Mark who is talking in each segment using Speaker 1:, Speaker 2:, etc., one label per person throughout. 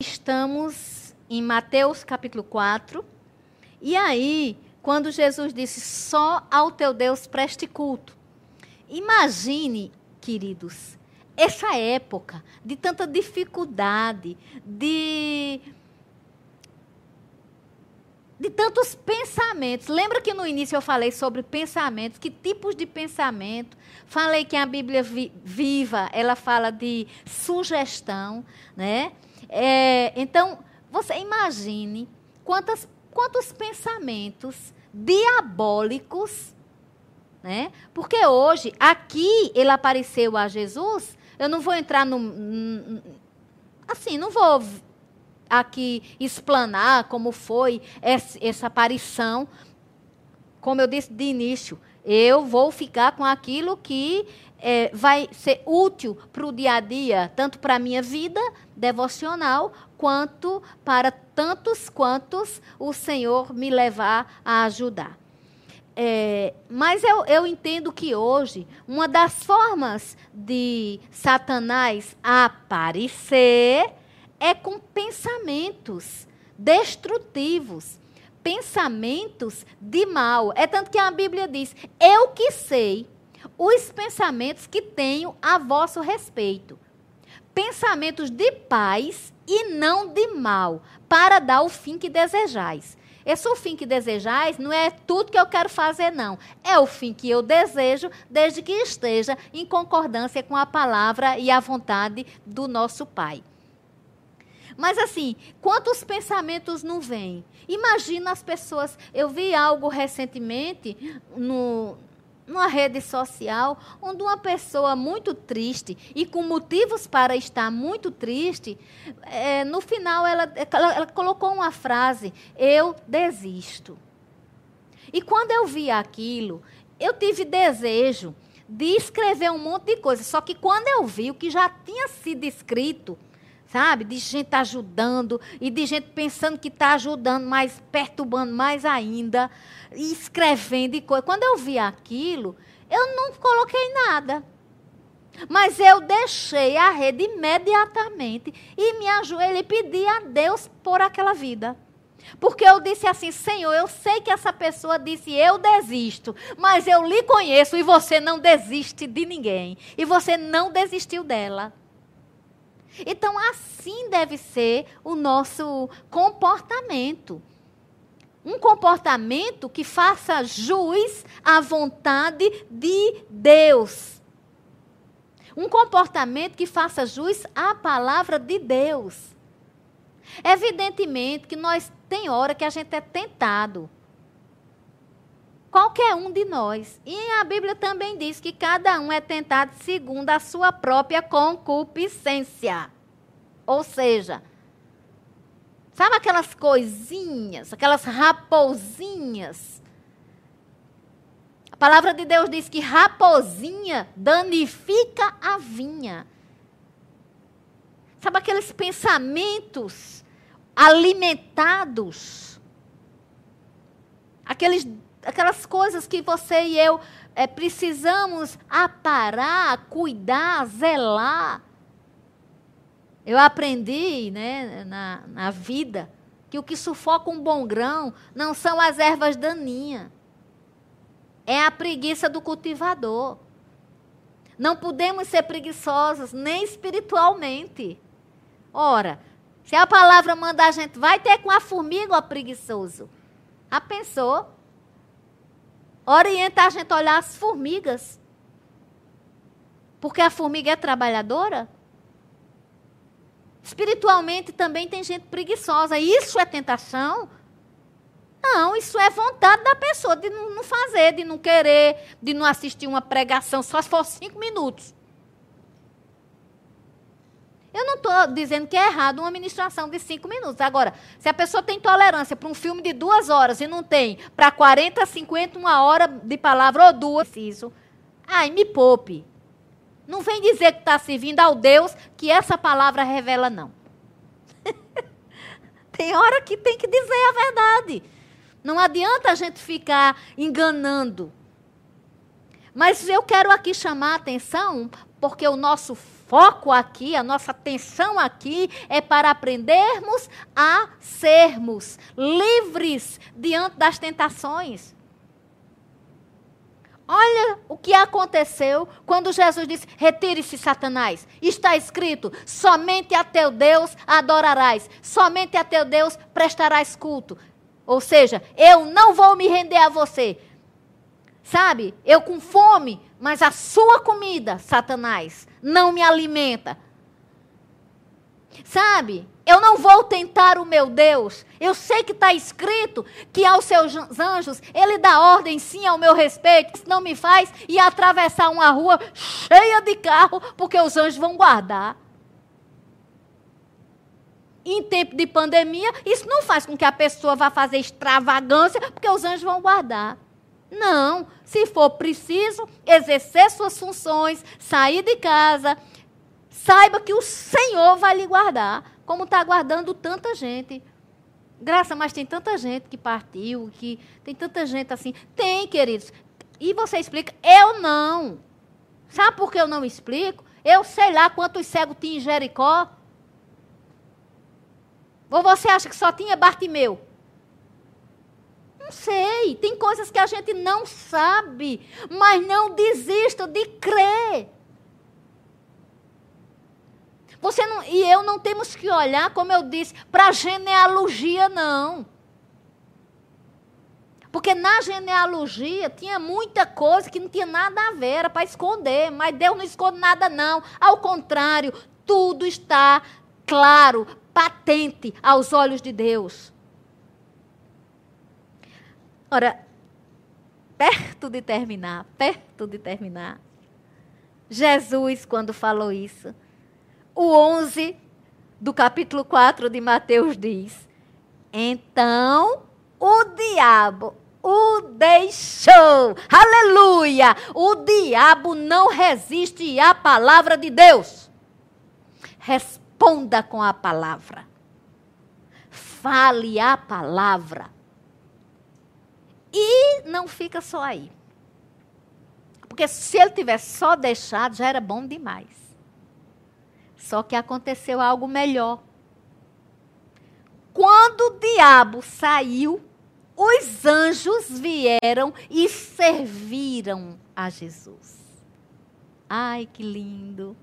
Speaker 1: Estamos em Mateus capítulo 4. E aí, quando Jesus disse: Só ao teu Deus preste culto. Imagine, queridos, essa época de tanta dificuldade, de de tantos pensamentos. Lembra que no início eu falei sobre pensamentos, que tipos de pensamento? Falei que a Bíblia vi, viva, ela fala de sugestão, né? É, então, você imagine quantas, quantos pensamentos diabólicos, né? Porque hoje, aqui, ele apareceu a Jesus, eu não vou entrar no. Assim, não vou aqui explanar como foi essa, essa aparição. Como eu disse de início, eu vou ficar com aquilo que é, vai ser útil para o dia a dia, tanto para a minha vida devocional, quanto para tantos quantos o Senhor me levar a ajudar. É, mas eu, eu entendo que hoje, uma das formas de Satanás aparecer é com pensamentos destrutivos, pensamentos de mal. É tanto que a Bíblia diz: Eu que sei os pensamentos que tenho a vosso respeito. Pensamentos de paz e não de mal, para dar o fim que desejais. Esse o fim que desejais não é tudo que eu quero fazer, não. É o fim que eu desejo, desde que esteja em concordância com a palavra e a vontade do nosso Pai. Mas assim, quantos pensamentos não vêm? Imagina as pessoas. Eu vi algo recentemente no, numa rede social, onde uma pessoa muito triste e com motivos para estar muito triste, é, no final ela, ela, ela colocou uma frase: Eu desisto. E quando eu vi aquilo, eu tive desejo de escrever um monte de coisa. Só que quando eu vi o que já tinha sido escrito, sabe? De gente ajudando e de gente pensando que está ajudando, mas perturbando mais ainda, e escrevendo e coisa. Quando eu vi aquilo, eu não coloquei nada. Mas eu deixei a rede imediatamente e me ajoelhei e pedi a Deus por aquela vida. Porque eu disse assim, Senhor, eu sei que essa pessoa disse eu desisto, mas eu lhe conheço e você não desiste de ninguém. E você não desistiu dela. Então, assim deve ser o nosso comportamento. Um comportamento que faça jus à vontade de Deus. Um comportamento que faça jus à palavra de Deus. Evidentemente que nós tem hora que a gente é tentado. Qualquer um de nós. E a Bíblia também diz que cada um é tentado segundo a sua própria concupiscência. Ou seja, sabe aquelas coisinhas, aquelas raposinhas? A palavra de Deus diz que raposinha danifica a vinha. Sabe aqueles pensamentos alimentados? Aqueles aquelas coisas que você e eu é, precisamos aparar, cuidar, zelar. Eu aprendi né, na, na vida que o que sufoca um bom grão não são as ervas daninhas, é a preguiça do cultivador. Não podemos ser preguiçosos, nem espiritualmente. Ora, se a palavra manda a gente, vai ter com a formiga, ó preguiçoso. A pensou? Orienta a gente a olhar as formigas. Porque a formiga é trabalhadora. Espiritualmente também tem gente preguiçosa. Isso é tentação? Não, isso é vontade da pessoa de não fazer, de não querer, de não assistir uma pregação só se for cinco minutos. Eu não estou dizendo que é errado uma ministração de cinco minutos. Agora, se a pessoa tem tolerância para um filme de duas horas e não tem para 40, 50, uma hora de palavra ou duas, isso, ai, me poupe. Não vem dizer que está servindo ao Deus que essa palavra revela, não. tem hora que tem que dizer a verdade. Não adianta a gente ficar enganando. Mas eu quero aqui chamar a atenção Porque o nosso foco aqui, a nossa atenção aqui é para aprendermos a sermos livres diante das tentações. Olha o que aconteceu quando Jesus disse: Retire-se, Satanás. Está escrito: somente a teu Deus adorarás, somente a teu Deus prestarás culto. Ou seja, eu não vou me render a você. Sabe, eu com fome, mas a sua comida, Satanás, não me alimenta. Sabe, eu não vou tentar o meu Deus. Eu sei que está escrito que aos seus anjos ele dá ordem sim ao meu respeito, que não me faz ir atravessar uma rua cheia de carro, porque os anjos vão guardar. Em tempo de pandemia, isso não faz com que a pessoa vá fazer extravagância, porque os anjos vão guardar. Não, se for preciso exercer suas funções, sair de casa, saiba que o Senhor vai lhe guardar como está guardando tanta gente. Graça, mas tem tanta gente que partiu, que tem tanta gente assim. Tem, queridos. E você explica? Eu não. Sabe por que eu não explico? Eu sei lá quantos cegos tinha em Jericó. Ou você acha que só tinha Bartimeu? Não sei. Tem coisas que a gente não sabe. Mas não desista de crer. Você não, e eu não temos que olhar, como eu disse, para a genealogia, não. Porque na genealogia tinha muita coisa que não tinha nada a ver, era para esconder, mas Deus não esconde nada, não. Ao contrário, tudo está claro, patente aos olhos de Deus. Ora, perto de terminar, perto de terminar, Jesus, quando falou isso, o 11 do capítulo 4 de Mateus diz: Então o diabo o deixou. Aleluia! O diabo não resiste à palavra de Deus. Responda com a palavra. Fale a palavra. E não fica só aí. Porque se ele tivesse só deixado, já era bom demais. Só que aconteceu algo melhor. Quando o diabo saiu, os anjos vieram e serviram a Jesus. Ai, que lindo!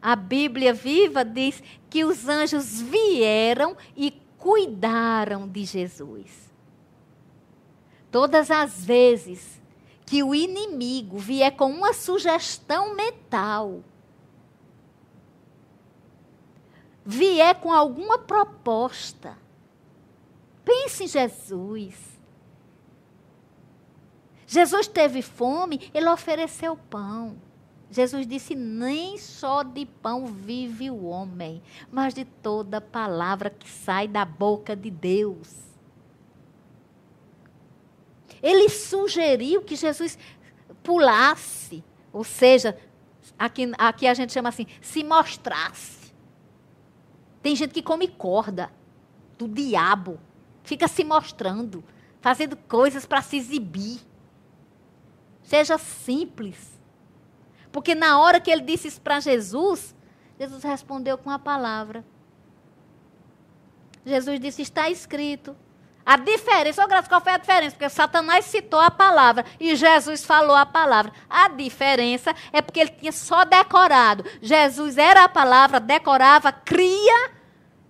Speaker 1: A Bíblia viva diz que os anjos vieram e cuidaram de Jesus. Todas as vezes que o inimigo vier com uma sugestão mental, vier com alguma proposta, pense em Jesus. Jesus teve fome, ele ofereceu pão. Jesus disse: Nem só de pão vive o homem, mas de toda palavra que sai da boca de Deus. Ele sugeriu que Jesus pulasse, ou seja, aqui, aqui a gente chama assim, se mostrasse. Tem gente que come corda do diabo, fica se mostrando, fazendo coisas para se exibir. Seja simples. Porque na hora que ele disse isso para Jesus, Jesus respondeu com a palavra. Jesus disse: Está escrito. A diferença, graça, qual foi a diferença? Porque Satanás citou a palavra e Jesus falou a palavra. A diferença é porque ele tinha só decorado. Jesus era a palavra, decorava, cria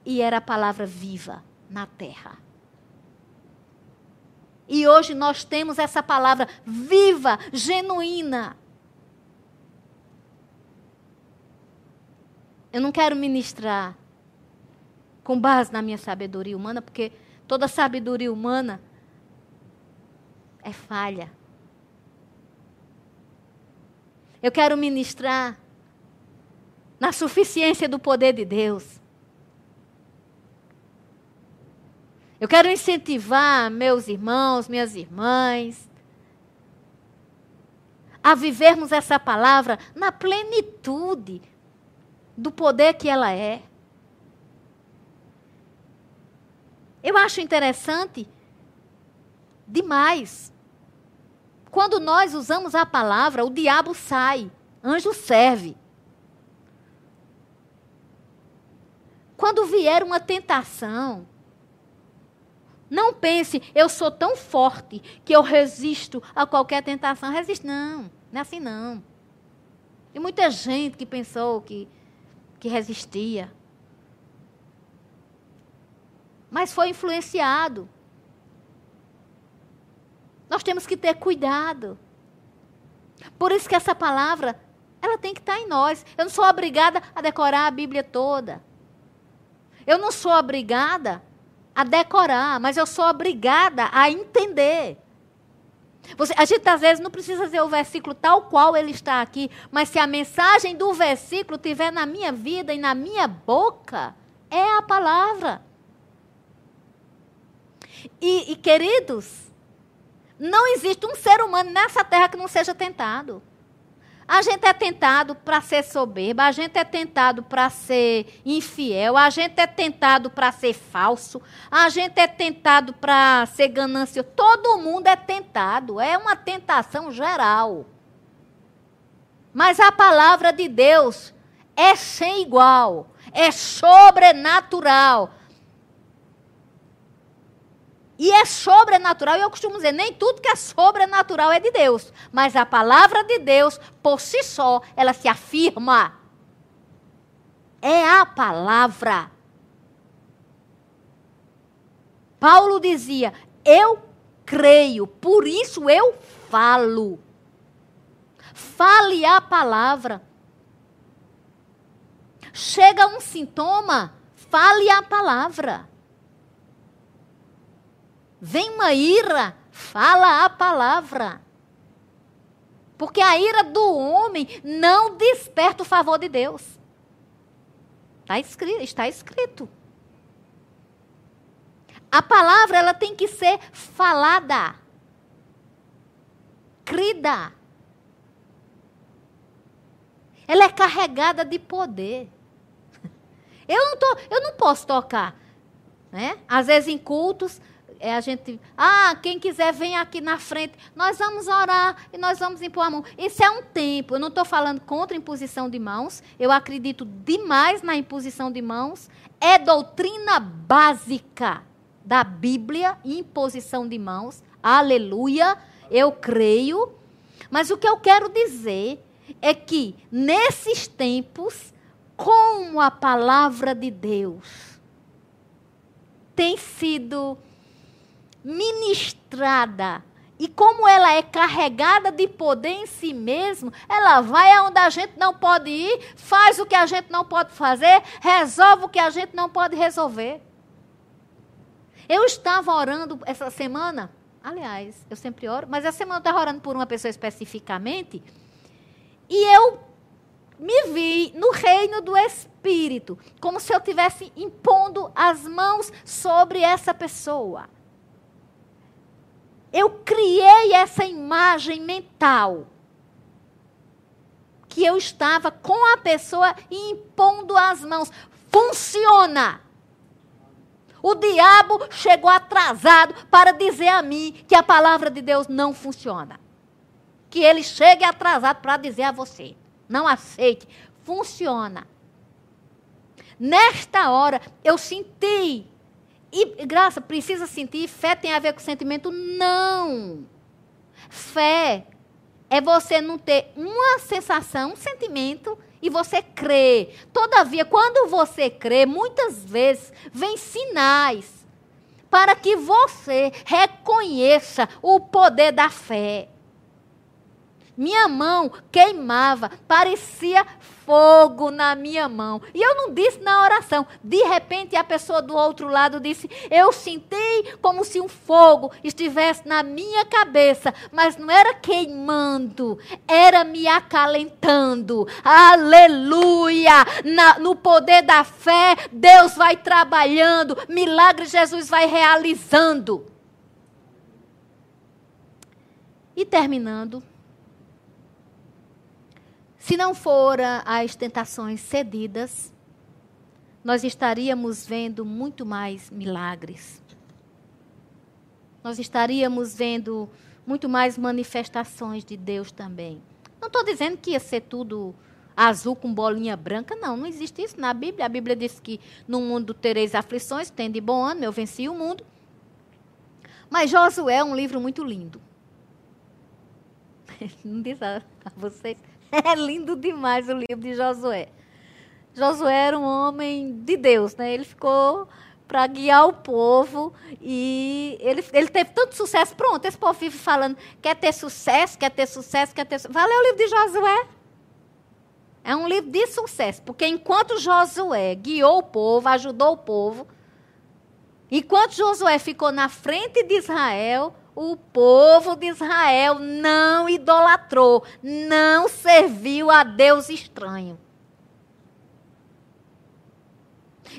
Speaker 1: e era a palavra viva na terra. E hoje nós temos essa palavra viva, genuína. Eu não quero ministrar com base na minha sabedoria humana, porque Toda sabedoria humana é falha. Eu quero ministrar na suficiência do poder de Deus. Eu quero incentivar meus irmãos, minhas irmãs, a vivermos essa palavra na plenitude do poder que ela é. Eu acho interessante demais. Quando nós usamos a palavra, o diabo sai. Anjo serve. Quando vier uma tentação, não pense, eu sou tão forte que eu resisto a qualquer tentação. Resiste, não. Não é assim, não. E muita gente que pensou que, que resistia. Mas foi influenciado. Nós temos que ter cuidado. Por isso que essa palavra, ela tem que estar em nós. Eu não sou obrigada a decorar a Bíblia toda. Eu não sou obrigada a decorar, mas eu sou obrigada a entender. Você, a gente às vezes não precisa dizer o versículo tal qual ele está aqui, mas se a mensagem do versículo estiver na minha vida e na minha boca, é a palavra. E, e queridos, não existe um ser humano nessa terra que não seja tentado. A gente é tentado para ser soberba, a gente é tentado para ser infiel, a gente é tentado para ser falso, a gente é tentado para ser ganancioso. Todo mundo é tentado, é uma tentação geral. Mas a palavra de Deus é sem igual, é sobrenatural. E é sobrenatural, e eu costumo dizer, nem tudo que é sobrenatural é de Deus. Mas a palavra de Deus, por si só, ela se afirma. É a palavra. Paulo dizia: Eu creio, por isso eu falo. Fale a palavra. Chega um sintoma, fale a palavra. Vem uma ira, fala a palavra. Porque a ira do homem não desperta o favor de Deus. Está escrito, está escrito. A palavra ela tem que ser falada, crida. Ela é carregada de poder. Eu não, tô, eu não posso tocar. Né? Às vezes em cultos, é a gente, ah, quem quiser vem aqui na frente, nós vamos orar e nós vamos impor a mão. Isso é um tempo. Eu não estou falando contra imposição de mãos. Eu acredito demais na imposição de mãos. É doutrina básica da Bíblia, imposição de mãos. Aleluia. Eu creio. Mas o que eu quero dizer é que nesses tempos, como a palavra de Deus tem sido ministrada. E como ela é carregada de poder em si mesma, ela vai aonde a gente não pode ir, faz o que a gente não pode fazer, resolve o que a gente não pode resolver. Eu estava orando essa semana, aliás, eu sempre oro, mas essa semana eu estava orando por uma pessoa especificamente, e eu me vi no reino do Espírito, como se eu estivesse impondo as mãos sobre essa pessoa. Eu criei essa imagem mental. Que eu estava com a pessoa impondo as mãos. Funciona. O diabo chegou atrasado para dizer a mim que a palavra de Deus não funciona. Que ele chegue atrasado para dizer a você. Não aceite. Funciona. Nesta hora, eu senti e graça, precisa sentir? Fé tem a ver com sentimento? Não. Fé é você não ter uma sensação, um sentimento e você crê. Todavia, quando você crê, muitas vezes vem sinais para que você reconheça o poder da fé. Minha mão queimava, parecia fogo na minha mão. E eu não disse na oração. De repente, a pessoa do outro lado disse: Eu senti como se um fogo estivesse na minha cabeça, mas não era queimando, era me acalentando. Aleluia! Na, no poder da fé, Deus vai trabalhando, milagre Jesus vai realizando. E terminando. Se não fora as tentações cedidas, nós estaríamos vendo muito mais milagres. Nós estaríamos vendo muito mais manifestações de Deus também. Não estou dizendo que ia ser tudo azul com bolinha branca, não, não existe isso na Bíblia. A Bíblia diz que no mundo tereis aflições, tem de bom ano, eu venci o mundo. Mas Josué é um livro muito lindo. Não diz a vocês. É lindo demais o livro de Josué. Josué era um homem de Deus, né? Ele ficou para guiar o povo e ele, ele teve tanto sucesso. Pronto, esse povo vive falando, quer ter sucesso, quer ter sucesso, quer ter sucesso. Valeu o livro de Josué. É um livro de sucesso, porque enquanto Josué guiou o povo, ajudou o povo, enquanto Josué ficou na frente de Israel, o povo de Israel não idolatrou, não serviu a Deus estranho.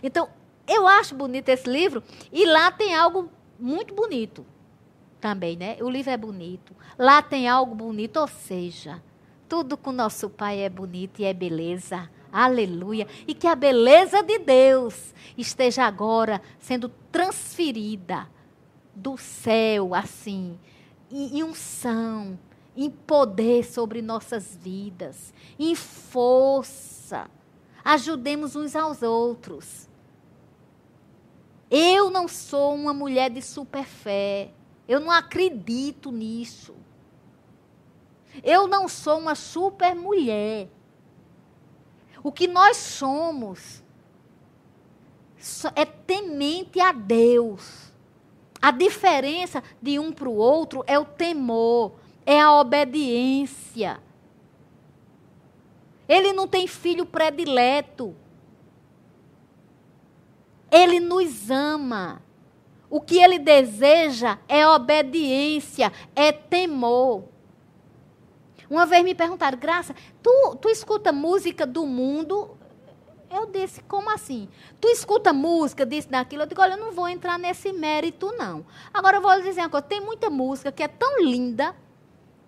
Speaker 1: Então, eu acho bonito esse livro, e lá tem algo muito bonito também, né? O livro é bonito. Lá tem algo bonito, ou seja, tudo com nosso Pai é bonito e é beleza. Aleluia. E que a beleza de Deus esteja agora sendo transferida do céu, assim, em, em unção, em poder sobre nossas vidas, em força. Ajudemos uns aos outros. Eu não sou uma mulher de super fé. Eu não acredito nisso. Eu não sou uma super mulher. O que nós somos é temente a Deus. A diferença de um para o outro é o temor, é a obediência. Ele não tem filho predileto. Ele nos ama. O que ele deseja é obediência, é temor. Uma vez me perguntaram, Graça, tu, tu escuta música do mundo? Eu disse, como assim? Tu escuta música disso, daquilo? Eu digo, olha, eu não vou entrar nesse mérito, não. Agora eu vou lhe dizer uma coisa, tem muita música que é tão linda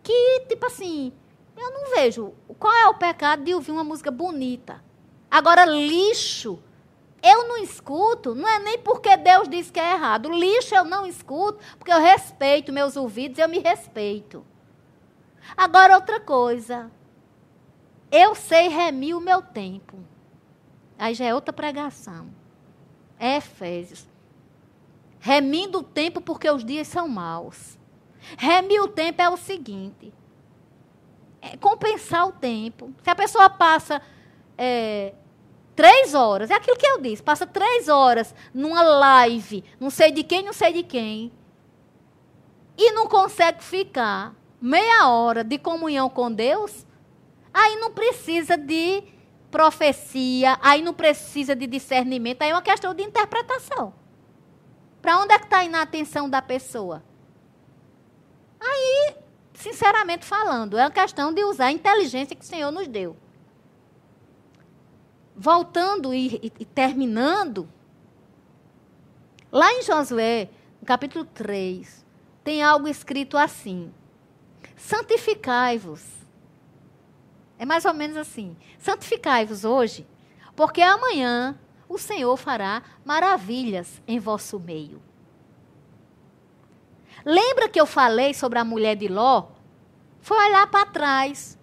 Speaker 1: que, tipo assim, eu não vejo qual é o pecado de ouvir uma música bonita. Agora, lixo, eu não escuto, não é nem porque Deus diz que é errado. Lixo eu não escuto, porque eu respeito meus ouvidos, eu me respeito. Agora, outra coisa. Eu sei remir o meu tempo. Aí já é outra pregação. É Efésios. Remindo o tempo porque os dias são maus. Remir o tempo é o seguinte: é compensar o tempo. Se a pessoa passa é, três horas, é aquilo que eu disse, passa três horas numa live, não sei de quem, não sei de quem, e não consegue ficar meia hora de comunhão com Deus, aí não precisa de profecia, aí não precisa de discernimento, aí é uma questão de interpretação. Para onde é que está a atenção da pessoa? Aí, sinceramente falando, é uma questão de usar a inteligência que o Senhor nos deu. Voltando e, e, e terminando, lá em Josué, no capítulo 3, tem algo escrito assim santificai-vos. É mais ou menos assim. Santificai-vos hoje, porque amanhã o Senhor fará maravilhas em vosso meio. Lembra que eu falei sobre a mulher de Ló? Foi olhar para trás.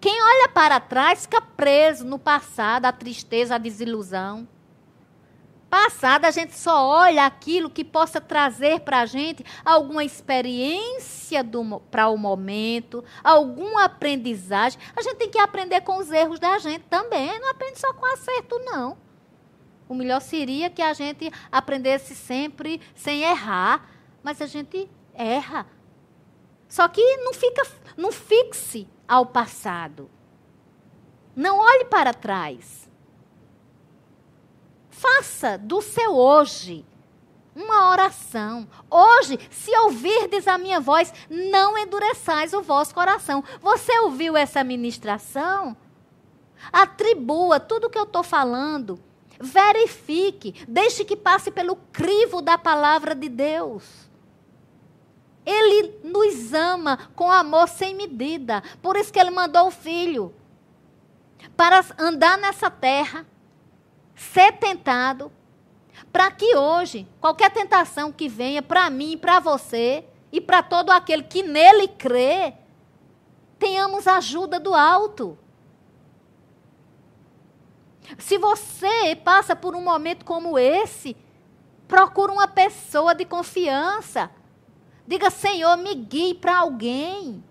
Speaker 1: Quem olha para trás fica preso no passado, a tristeza, a desilusão passada, a gente só olha aquilo que possa trazer para a gente alguma experiência para o momento, alguma aprendizagem. A gente tem que aprender com os erros da gente também, não aprende só com acerto, não. O melhor seria que a gente aprendesse sempre sem errar, mas a gente erra. Só que não fica, não fixe ao passado. Não olhe para trás. Faça do seu hoje uma oração. Hoje, se ouvirdes a minha voz, não endureçais o vosso coração. Você ouviu essa ministração? Atribua tudo o que eu estou falando. Verifique. Deixe que passe pelo crivo da palavra de Deus. Ele nos ama com amor sem medida. Por isso que ele mandou o filho para andar nessa terra ser tentado, para que hoje, qualquer tentação que venha para mim, para você e para todo aquele que nele crê, tenhamos ajuda do alto. Se você passa por um momento como esse, procura uma pessoa de confiança. Diga, Senhor, me guie para alguém.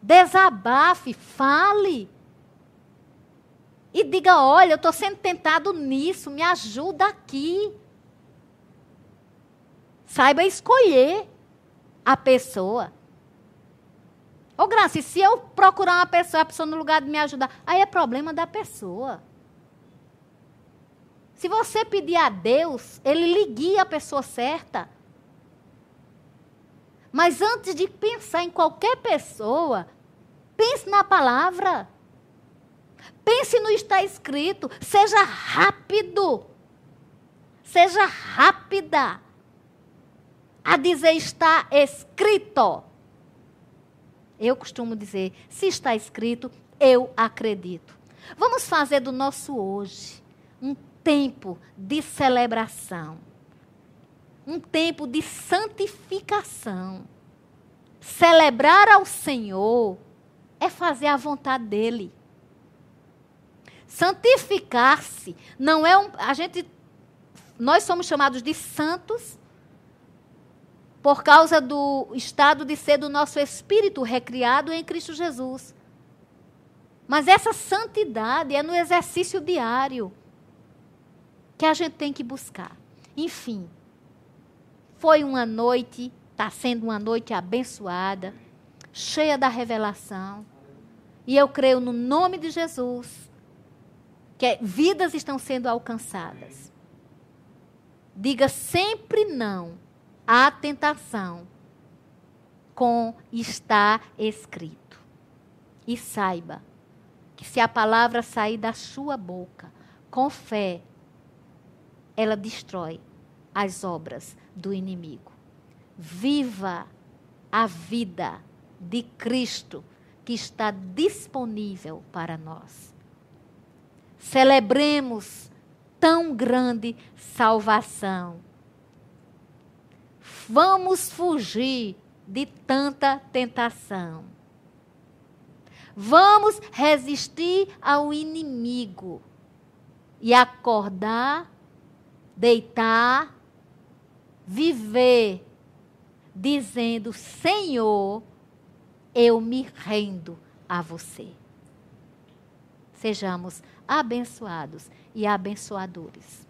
Speaker 1: Desabafe, fale. E diga: olha, eu estou sendo tentado nisso, me ajuda aqui. Saiba escolher a pessoa. Ô, Graça, se eu procurar uma pessoa, a pessoa no lugar de me ajudar, aí é problema da pessoa. Se você pedir a Deus, Ele lhe guia a pessoa certa. Mas antes de pensar em qualquer pessoa, pense na palavra. Pense no está escrito. Seja rápido. Seja rápida a dizer está escrito. Eu costumo dizer, se está escrito, eu acredito. Vamos fazer do nosso hoje um tempo de celebração, um tempo de santificação. Celebrar ao Senhor é fazer a vontade dele. Santificar-se não é um. A gente. Nós somos chamados de santos por causa do estado de ser do nosso espírito recriado em Cristo Jesus. Mas essa santidade é no exercício diário que a gente tem que buscar. Enfim, foi uma noite, está sendo uma noite abençoada, cheia da revelação. E eu creio no nome de Jesus que vidas estão sendo alcançadas. Diga sempre não à tentação com está escrito. E saiba que se a palavra sair da sua boca com fé, ela destrói as obras do inimigo. Viva a vida de Cristo que está disponível para nós. Celebremos tão grande salvação Vamos fugir de tanta tentação. Vamos resistir ao inimigo e acordar, deitar, viver, dizendo: Senhor, eu me rendo a você. Sejamos abençoados e abençoadores.